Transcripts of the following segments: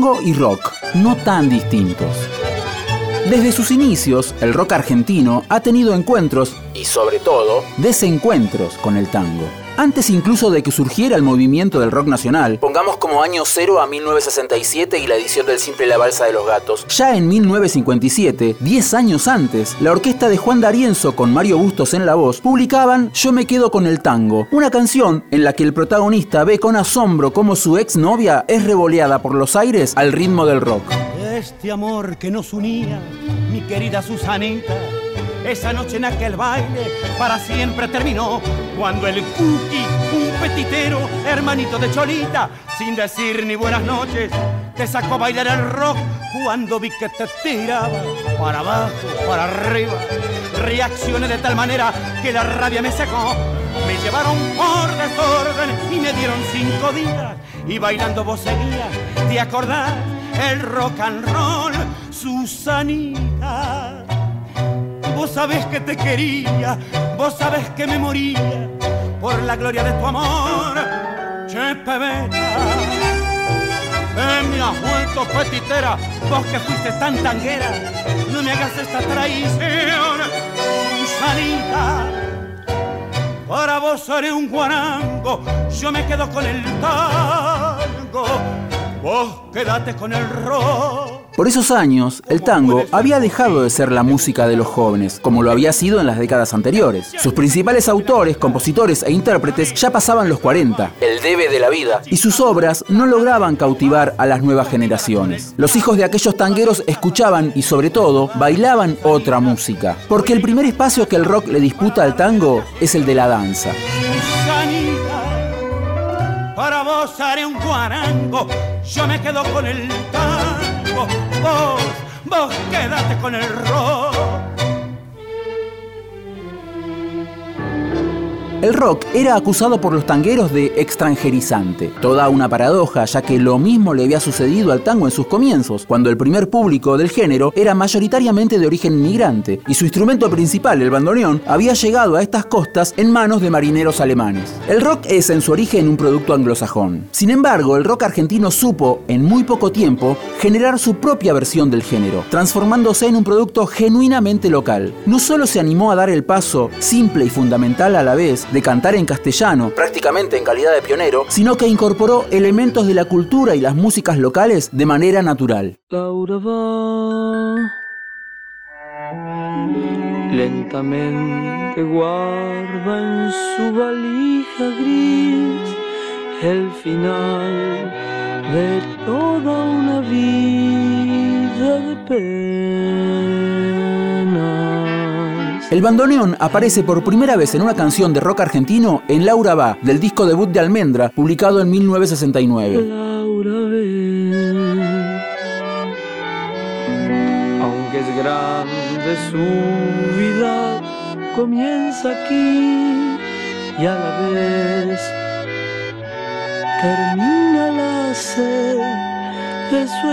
Tango y rock, no tan distintos. Desde sus inicios, el rock argentino ha tenido encuentros, y sobre todo, desencuentros con el tango. Antes incluso de que surgiera el movimiento del rock nacional, pongamos como año cero a 1967 y la edición del simple La Balsa de los Gatos. Ya en 1957, 10 años antes, la orquesta de Juan D'Arienzo con Mario Bustos en la voz publicaban Yo me quedo con el tango, una canción en la que el protagonista ve con asombro cómo su exnovia es revoleada por los aires al ritmo del rock. Este amor que nos unía, mi querida Susanita esa noche en aquel baile para siempre terminó cuando el cookie, un petitero, hermanito de Cholita, sin decir ni buenas noches, te sacó a bailar el rock cuando vi que te tiraba para abajo, para arriba. Reaccioné de tal manera que la rabia me secó. Me llevaron por desorden y me dieron cinco días. Y bailando vos seguías, ¿te acordás? El rock and roll, Susanita Vos sabés que te quería, vos sabés que me moría por la gloria de tu amor. Che, pebeta, me has vuelto petitera, vos que fuiste tan tanguera, no me hagas esta traición, Susanita. Para vos haré un guarango, yo me quedo con el tango, vos quédate con el rock. Por esos años, el tango había dejado de ser la música de los jóvenes, como lo había sido en las décadas anteriores. Sus principales autores, compositores e intérpretes ya pasaban los 40, el debe de la vida, y sus obras no lograban cautivar a las nuevas generaciones. Los hijos de aquellos tangueros escuchaban y sobre todo bailaban otra música, porque el primer espacio que el rock le disputa al tango es el de la danza. Para vos haré un guarango, yo me quedo con el tango vos, vos quédate con el rock. El rock era acusado por los tangueros de extranjerizante. Toda una paradoja, ya que lo mismo le había sucedido al tango en sus comienzos, cuando el primer público del género era mayoritariamente de origen inmigrante, y su instrumento principal, el bandoneón, había llegado a estas costas en manos de marineros alemanes. El rock es en su origen un producto anglosajón. Sin embargo, el rock argentino supo, en muy poco tiempo, generar su propia versión del género, transformándose en un producto genuinamente local. No solo se animó a dar el paso, simple y fundamental a la vez, de cantar en castellano, prácticamente en calidad de pionero, sino que incorporó elementos de la cultura y las músicas locales de manera natural. Va lentamente guarda en su valija gris el final de toda una vida de pena. El bandoneón aparece por primera vez en una canción de rock argentino en Laura Va, del disco debut de Almendra, publicado en 1969. Laura aunque es grande su vida, comienza aquí y a la vez termina la sed de su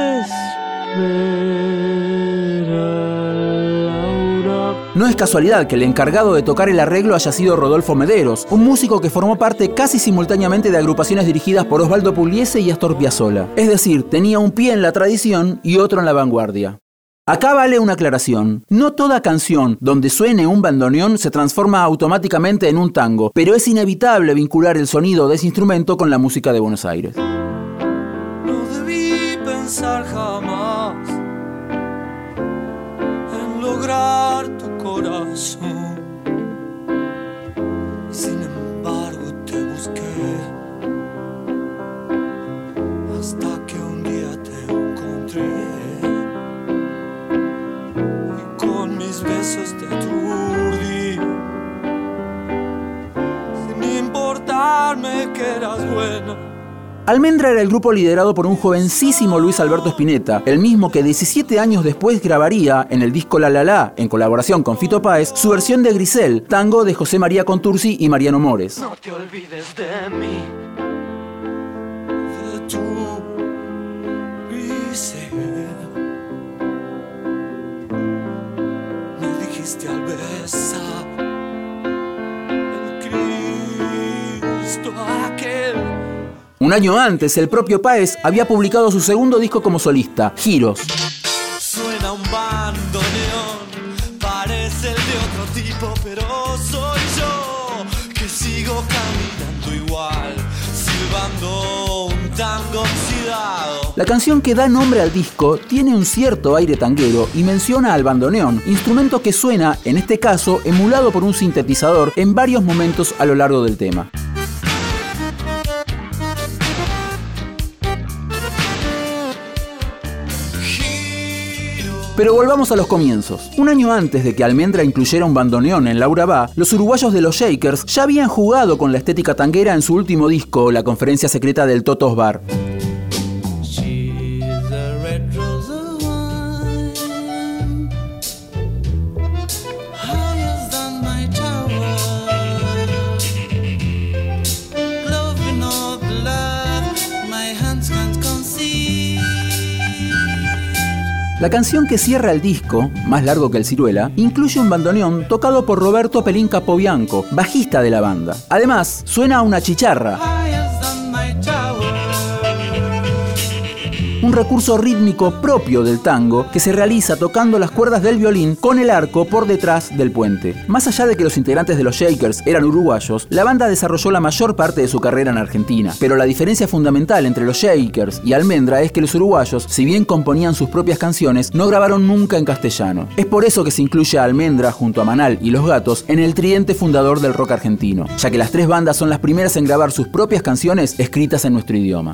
no es casualidad que el encargado de tocar el arreglo haya sido Rodolfo Mederos, un músico que formó parte casi simultáneamente de agrupaciones dirigidas por Osvaldo Pugliese y Astor Piazzolla. Es decir, tenía un pie en la tradición y otro en la vanguardia. Acá vale una aclaración. No toda canción donde suene un bandoneón se transforma automáticamente en un tango, pero es inevitable vincular el sonido de ese instrumento con la música de Buenos Aires. Que eras buena Almendra era el grupo liderado por un jovencísimo Luis Alberto Spinetta, el mismo que 17 años después grabaría en el disco La La La, en colaboración con Fito Páez, su versión de Grisel, tango de José María Contursi y Mariano Mores. No te olvides de mí. Un año antes, el propio Páez había publicado su segundo disco como solista, Giros. Suena un bandoneón, parece el de otro tipo, pero soy yo que sigo caminando igual, silbando un tango oxidado. La canción que da nombre al disco tiene un cierto aire tanguero y menciona al bandoneón, instrumento que suena, en este caso, emulado por un sintetizador en varios momentos a lo largo del tema. Pero volvamos a los comienzos. Un año antes de que Almendra incluyera un bandoneón en Laura Va, los uruguayos de los Shakers ya habían jugado con la estética tanguera en su último disco, La Conferencia Secreta del Totos Bar. La canción que cierra el disco, más largo que el ciruela, incluye un bandoneón tocado por Roberto Pelín Capobianco, bajista de la banda. Además, suena una chicharra. Un recurso rítmico propio del tango que se realiza tocando las cuerdas del violín con el arco por detrás del puente. Más allá de que los integrantes de los Shakers eran uruguayos, la banda desarrolló la mayor parte de su carrera en Argentina. Pero la diferencia fundamental entre los Shakers y Almendra es que los uruguayos, si bien componían sus propias canciones, no grabaron nunca en castellano. Es por eso que se incluye a Almendra junto a Manal y Los Gatos en el tridente fundador del rock argentino, ya que las tres bandas son las primeras en grabar sus propias canciones escritas en nuestro idioma.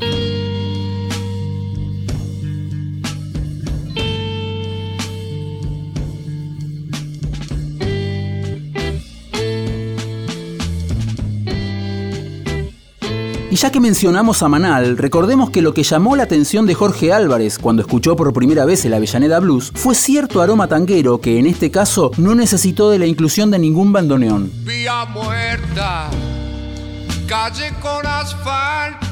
Y ya que mencionamos a Manal, recordemos que lo que llamó la atención de Jorge Álvarez cuando escuchó por primera vez el Avellaneda Blues fue cierto aroma tanguero que en este caso no necesitó de la inclusión de ningún bandoneón. Vía muerta, calle con asfalto,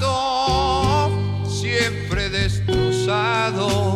siempre destrozado.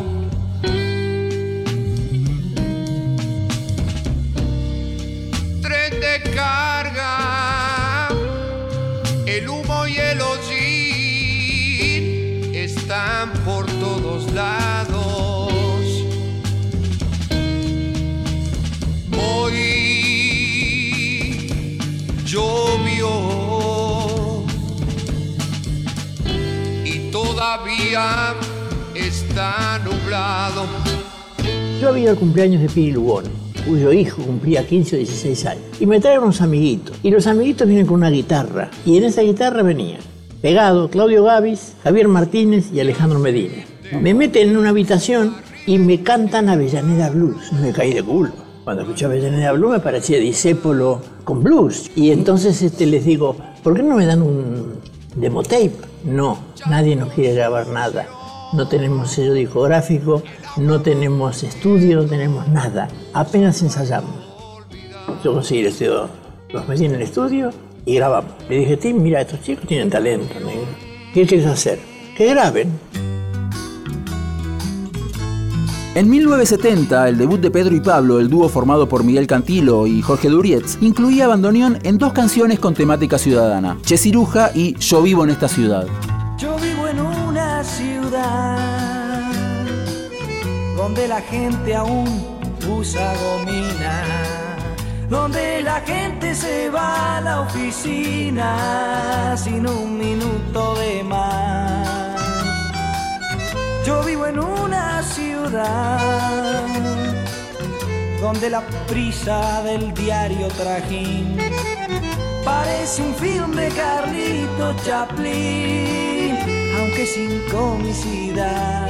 Está nublado. Yo había el cumpleaños de Piri Lugón, cuyo hijo cumplía 15 o 16 años, y me traen unos amiguitos. Y los amiguitos vienen con una guitarra, y en esa guitarra venía pegado Claudio Gavis, Javier Martínez y Alejandro Medina. Me meten en una habitación y me cantan Avellaneda Blues. Me caí de culo. Cuando escuché Avellaneda Blues me parecía disépolo con blues. Y entonces este, les digo, ¿por qué no me dan un demo tape? No, nadie nos quiere grabar nada. No tenemos sello discográfico, no tenemos estudio, no tenemos nada. Apenas ensayamos. Yo conseguí el estudio, los metí en el estudio y grabamos. Le dije, Tim, mira, estos chicos tienen talento, ¿qué quieres hacer? Que graben. En 1970, el debut de Pedro y Pablo, el dúo formado por Miguel Cantilo y Jorge Durietz, incluía bandoneón en dos canciones con temática ciudadana, Che Ciruja y Yo vivo en esta ciudad. Yo vivo en una ciudad donde la gente aún usa gomina donde la gente se va a la oficina sin un minuto de más. Yo vivo en una ciudad donde la prisa del diario trajín parece un film de Carlito Chaplin, aunque sin comicidad.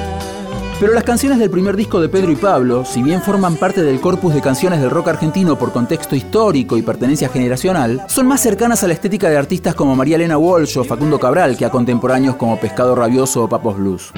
Pero las canciones del primer disco de Pedro y Pablo, si bien forman parte del corpus de canciones del rock argentino por contexto histórico y pertenencia generacional, son más cercanas a la estética de artistas como María Elena Walsh o Facundo Cabral que a contemporáneos como Pescado Rabioso o Papos Blues.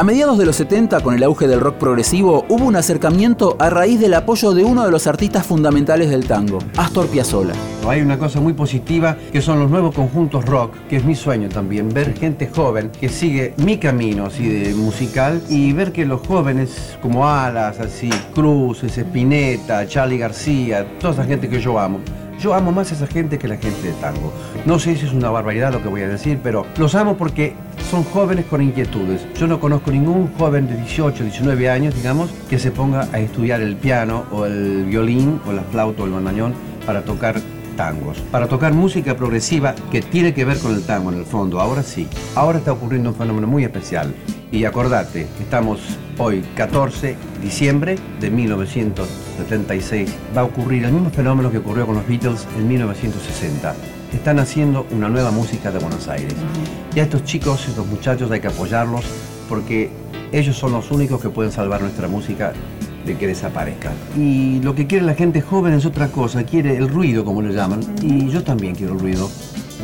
A mediados de los 70, con el auge del rock progresivo, hubo un acercamiento a raíz del apoyo de uno de los artistas fundamentales del tango, Astor Piazzolla. Hay una cosa muy positiva que son los nuevos conjuntos rock, que es mi sueño también, ver gente joven que sigue mi camino así de musical y ver que los jóvenes como Alas, así, Cruz, Espineta, Charlie García, toda esa gente que yo amo, Yo amo más a esa gente que la gente de tango. No sé si es una barbaridad lo que voy a decir, pero los amo porque son jóvenes con inquietudes. Yo no conozco ningún joven de 18, 19 años, digamos, que se ponga a estudiar el piano o el violín o la flauta o el bandañón para tocar tangos, para tocar música progresiva que tiene que ver con el tango en el fondo. Ahora sí, ahora está ocurriendo un fenómeno muy especial. Y acordate, estamos hoy 14 de diciembre de 1976. Va a ocurrir el mismo fenómeno que ocurrió con los Beatles en 1960. Están haciendo una nueva música de Buenos Aires. Y a estos chicos, estos muchachos hay que apoyarlos porque ellos son los únicos que pueden salvar nuestra música de que desaparezca. Y lo que quiere la gente joven es otra cosa, quiere el ruido, como lo llaman. Y yo también quiero el ruido.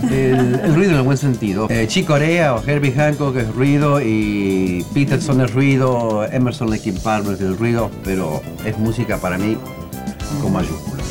El, el ruido en el buen sentido. Eh, Chico Corea o Herbie Hancock es ruido y Peterson es ruido, Emerson Lake Palmer es el ruido, pero es música para mí con mayúsculas.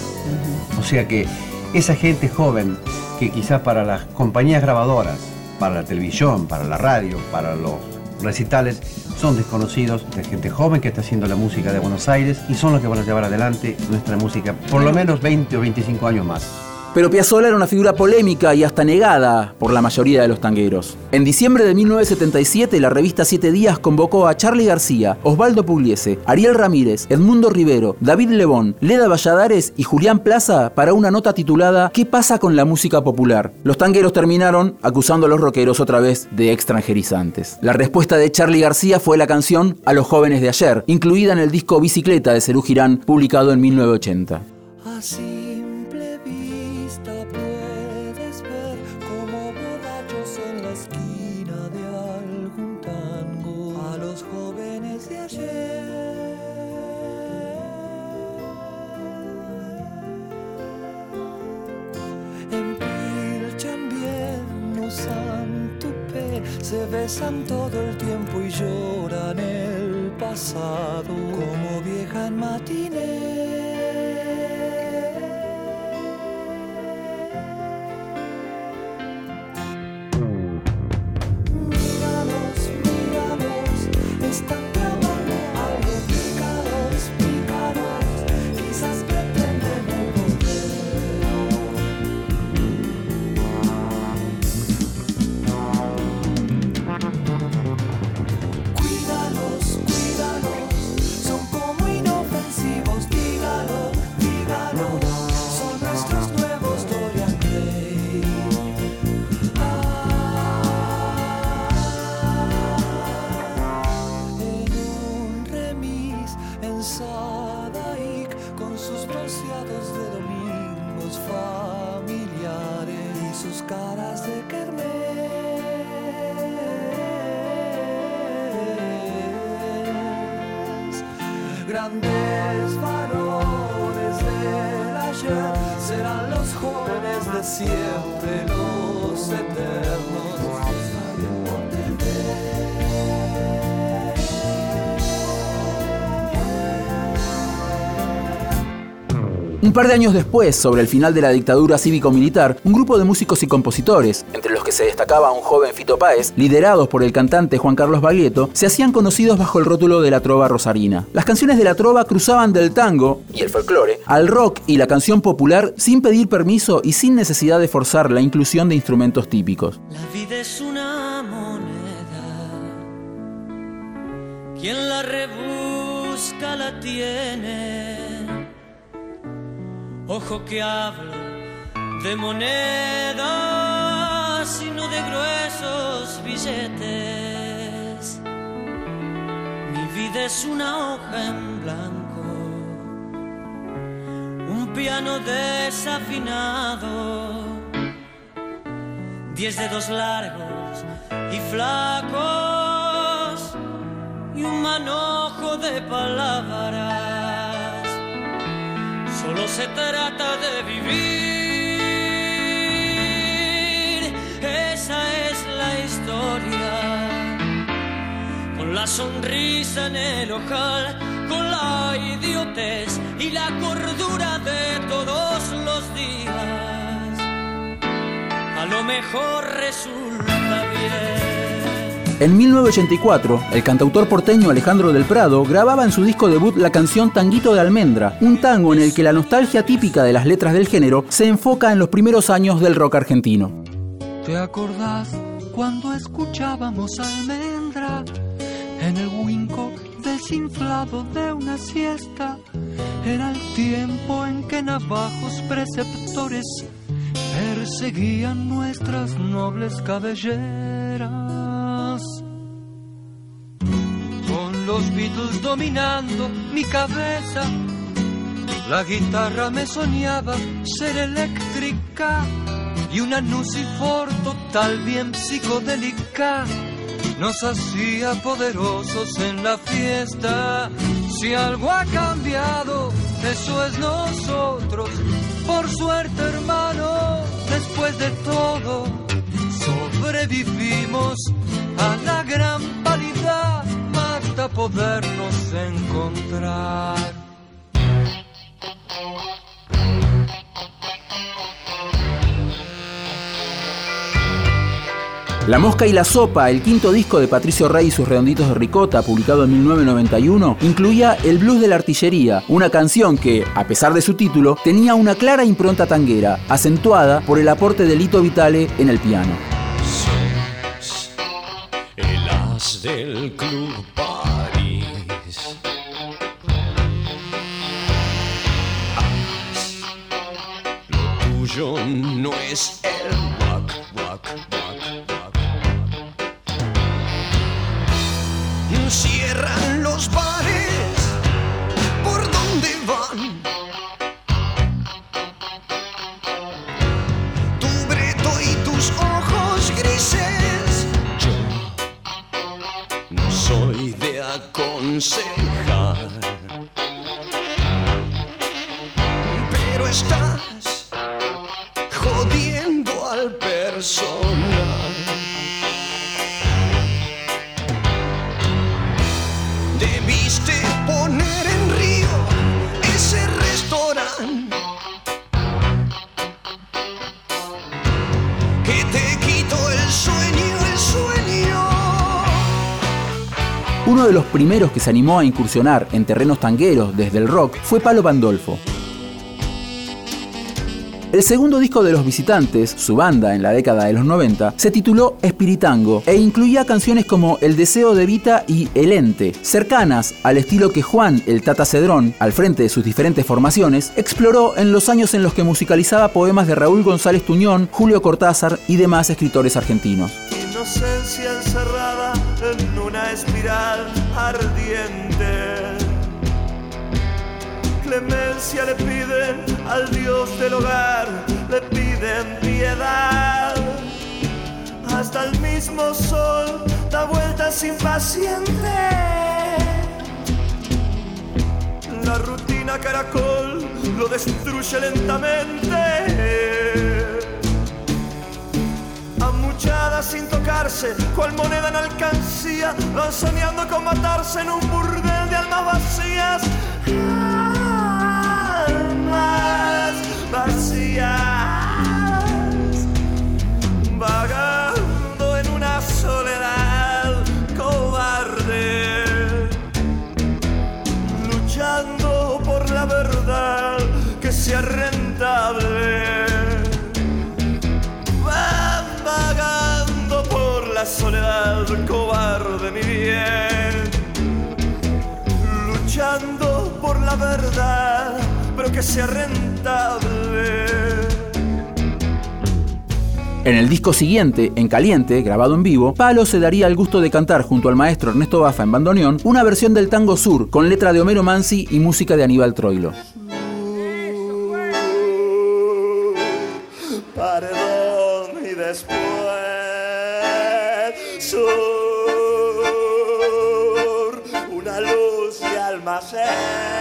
O sea que esa gente joven que quizás para las compañías grabadoras, para la televisión, para la radio, para los recitales, son desconocidos de gente joven que está haciendo la música de Buenos Aires y son los que van a llevar adelante nuestra música por lo menos 20 o 25 años más. Pero Piazzolla era una figura polémica y hasta negada por la mayoría de los tangueros. En diciembre de 1977, la revista Siete Días convocó a Charlie García, Osvaldo Pugliese, Ariel Ramírez, Edmundo Rivero, David Lebón, Leda Valladares y Julián Plaza para una nota titulada ¿Qué pasa con la música popular? Los tangueros terminaron acusando a los rockeros otra vez de extranjerizantes. La respuesta de Charlie García fue la canción A los jóvenes de ayer, incluida en el disco Bicicleta de Cerú Girán, publicado en 1980. Así todo el tiempo y lloran el pasado como vieja en matiné. Grandes varones del ayer serán los jóvenes de siempre, los eternos. Un par de años después, sobre el final de la dictadura cívico-militar, un grupo de músicos y compositores, entre que se destacaba un joven Fito Páez, liderados por el cantante Juan Carlos Baglietto, se hacían conocidos bajo el rótulo de la trova rosarina. Las canciones de la trova cruzaban del tango y el folclore al rock y la canción popular sin pedir permiso y sin necesidad de forzar la inclusión de instrumentos típicos. La vida es una moneda. Quien la rebusca la tiene ojo que habla de monedas y no de gruesos billetes. Mi vida es una hoja en blanco, un piano desafinado, diez dedos largos y flacos y un manojo de palabras Solo se trata de vivir. Historia. Con la sonrisa en el ojal, con la idiotez y la cordura de todos los días. A lo mejor resulta bien. En 1984, el cantautor porteño Alejandro del Prado grababa en su disco debut la canción Tanguito de Almendra, un tango en el que la nostalgia típica de las letras del género se enfoca en los primeros años del rock argentino. ¿Te acordás cuando escuchábamos almendra en el huinco desinflado de una siesta? Era el tiempo en que navajos preceptores perseguían nuestras nobles cabelleras. Con los Beatles dominando mi cabeza, la guitarra me soñaba ser eléctrica y una Nucifor total bien psicodélica nos hacía poderosos en la fiesta. Si algo ha cambiado, eso es nosotros. Por suerte, hermano, después de todo, sobrevivimos a la gran validad hasta podernos encontrar. La Mosca y la Sopa, el quinto disco de Patricio Rey y sus redonditos de ricota, publicado en 1991, incluía El Blues de la Artillería, una canción que, a pesar de su título, tenía una clara impronta tanguera, acentuada por el aporte de Lito Vitale en el piano. Uno de los primeros que se animó a incursionar en terrenos tangueros desde el rock fue Palo Pandolfo. El segundo disco de Los Visitantes, su banda en la década de los 90, se tituló Espiritango e incluía canciones como El Deseo de Vita y El Ente, cercanas al estilo que Juan el Tata Cedrón, al frente de sus diferentes formaciones, exploró en los años en los que musicalizaba poemas de Raúl González Tuñón, Julio Cortázar y demás escritores argentinos. Inocencia encerrada en una espiral Clemencia le piden al Dios del hogar, le piden piedad. Hasta el mismo sol da vueltas impaciente. La rutina caracol lo destruye lentamente. Amuchadas sin tocarse, cual moneda en alcancía, van soñando con matarse en un burdel de almas vacías. Vacías, vagando en una soledad cobarde, luchando por la verdad que sea rentable. Van vagando por la soledad cobarde, mi bien. Luchando por la verdad, pero que sea rentable. En el disco siguiente, En Caliente, grabado en vivo, Palo se daría el gusto de cantar junto al maestro Ernesto Bafa en bandoneón una versión del tango sur con letra de Homero Mansi y música de Aníbal Troilo. Perdón y después sur, una luz de almacén.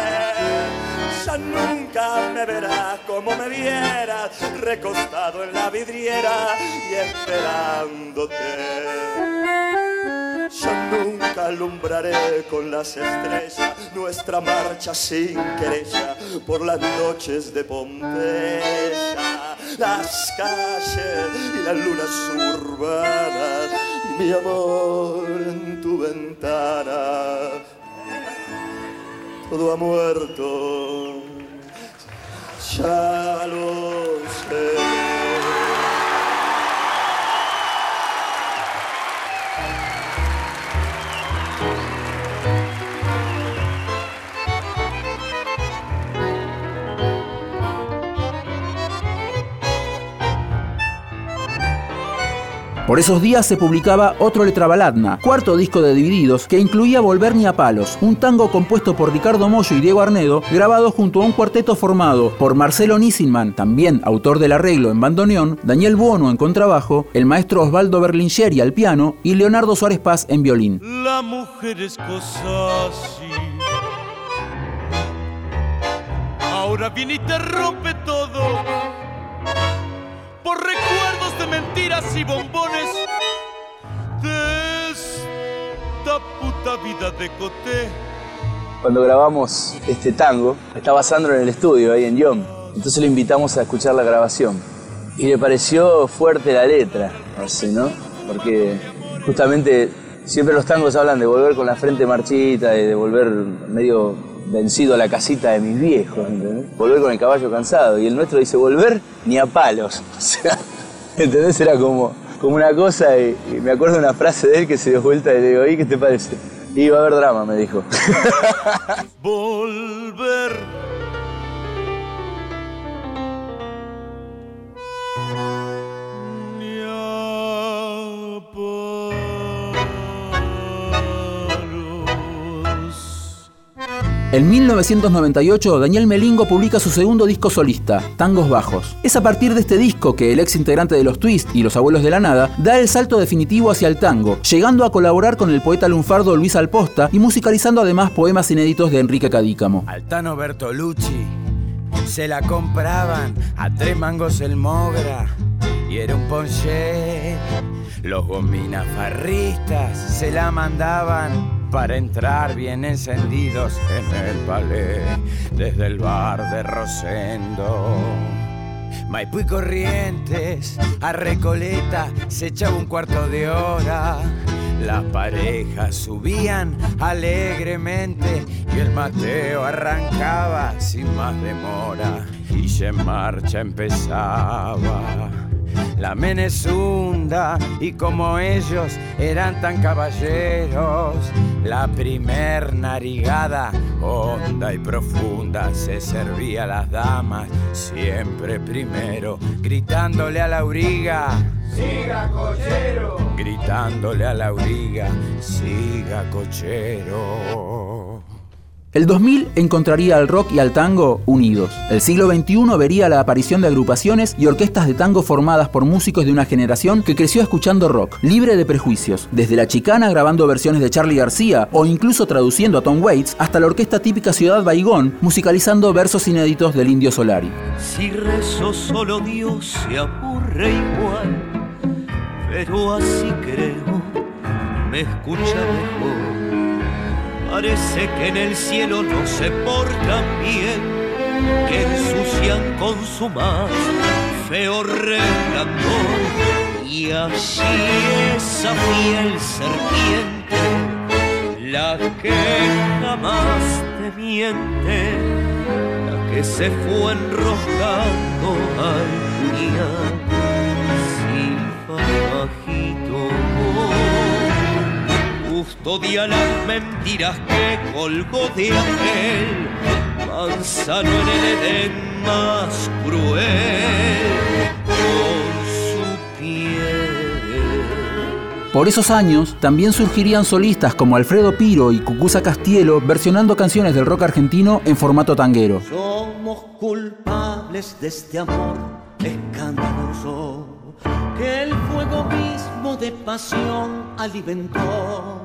Nunca me verás como me vieras, recostado en la vidriera y esperándote. Ya nunca alumbraré con las estrellas nuestra marcha sin querella por las noches de Pompeya, las calles y las lunas urbanas. Mi amor, tu ventana. Todo ha muerto, ya Por esos días se publicaba otro Letrabaladna, cuarto disco de Divididos, que incluía Volver ni a palos, un tango compuesto por Ricardo Mollo y Diego Arnedo, grabado junto a un cuarteto formado por Marcelo Nissinman, también autor del arreglo en bandoneón, Daniel Buono en contrabajo, el maestro Osvaldo Berlingeri al piano y Leonardo Suárez Paz en violín. La mujer es cosa así. Ahora viene y te rompe todo por de mentiras y bombones de esta puta vida de coté. Cuando grabamos este tango, estaba Sandro en el estudio, ahí en Yom. Entonces lo invitamos a escuchar la grabación. Y le pareció fuerte la letra, así, ¿no? Porque justamente siempre los tangos hablan de volver con la frente marchita de volver medio vencido a la casita de mis viejos, ¿entendés? Volver con el caballo cansado. Y el nuestro dice, volver ni a palos. O sea, ¿entendés? Era como, como una cosa y, me acuerdo una frase de él que se dio vuelta y le digo, ¿y qué te parece? Y va a haber drama, me dijo. Volver. En 1998, Daniel Melingo publica su segundo disco solista, Tangos Bajos. Es a partir de este disco que el ex integrante de los Twist y los Abuelos de la Nada da el salto definitivo hacia el tango, llegando a colaborar con el poeta lunfardo Luis Alposta y musicalizando además poemas inéditos de Enrique Cadícamo. Altano Bertolucci se la compraban a tres mangos el mogra y era un ponche. Los gominas farristas se la mandaban para entrar bien encendidos en el palé desde el bar de Rosendo. Maipú y Corrientes, a Recoleta se echaba un cuarto de hora. Las parejas subían alegremente y el Mateo arrancaba sin más demora y en marcha empezaba. La menezunda y como ellos eran tan caballeros, la primer narigada honda y profunda se servía a las damas siempre primero, gritándole a la auriga. Siga cochero. Gritándole a la auriga, siga cochero. El 2000 encontraría al rock y al tango unidos. El siglo XXI vería la aparición de agrupaciones y orquestas de tango formadas por músicos de una generación que creció escuchando rock, libre de prejuicios, desde la chicana grabando versiones de Charlie García o incluso traduciendo a Tom Waits, hasta la orquesta típica Ciudad Baigón, musicalizando versos inéditos del Indio Solari. Si rezo solo Dios se aburre igual, pero así creo, me escucha mejor. Parece que en el cielo no se portan bien, que ensucian con su más feo resplandor. Y así esa fiel serpiente, la que jamás te miente, la que se fue enroscando al silba bajito custodia las mentiras que colgó de aquel manzano en el Edén más cruel con su piel. Por esos años también surgirían solistas como Alfredo Piro y Cucuza Castielo versionando canciones del rock argentino en formato tanguero. Somos culpables de este amor escandaloso que el fuego mismo de pasión alimentó,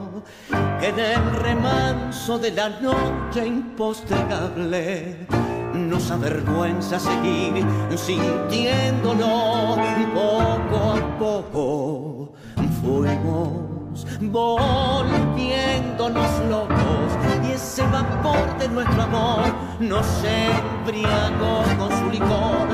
que del remanso de la noche impostergable nos avergüenza seguir sintiéndolo poco a poco. Fuimos volviéndonos locos y ese vapor de nuestro amor nos embriagó con su licor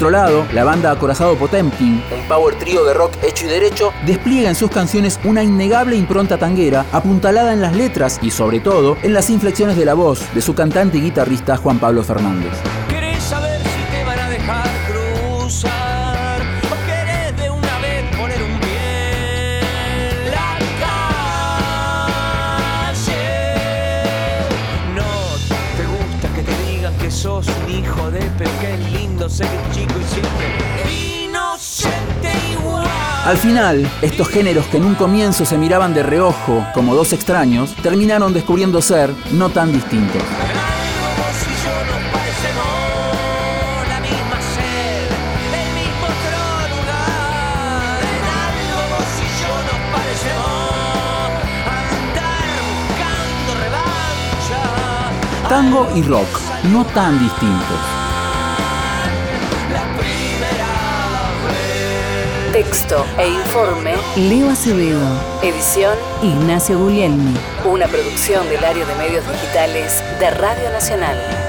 otro lado, la banda Acorazado Potemkin, un power trío de rock hecho y derecho, despliega en sus canciones una innegable impronta tanguera, apuntalada en las letras y sobre todo en las inflexiones de la voz de su cantante y guitarrista Juan Pablo Fernández. Digan que sos un hijo de pero que es lindo ser un chico y siempre inocente igual. Al final, estos géneros que en un comienzo se miraban de reojo como dos extraños, terminaron descubriendo ser no tan distintos. Vos y yo nos parecemos la misma sed, el mismo lugar. En algo vos y yo nos parecemos andar buscando revancha. Tango y rock, no tan distintos. Texto e informe Leo Acevedo. Edición Ignacio Guglielmi. Una producción del área de medios digitales de Radio Nacional.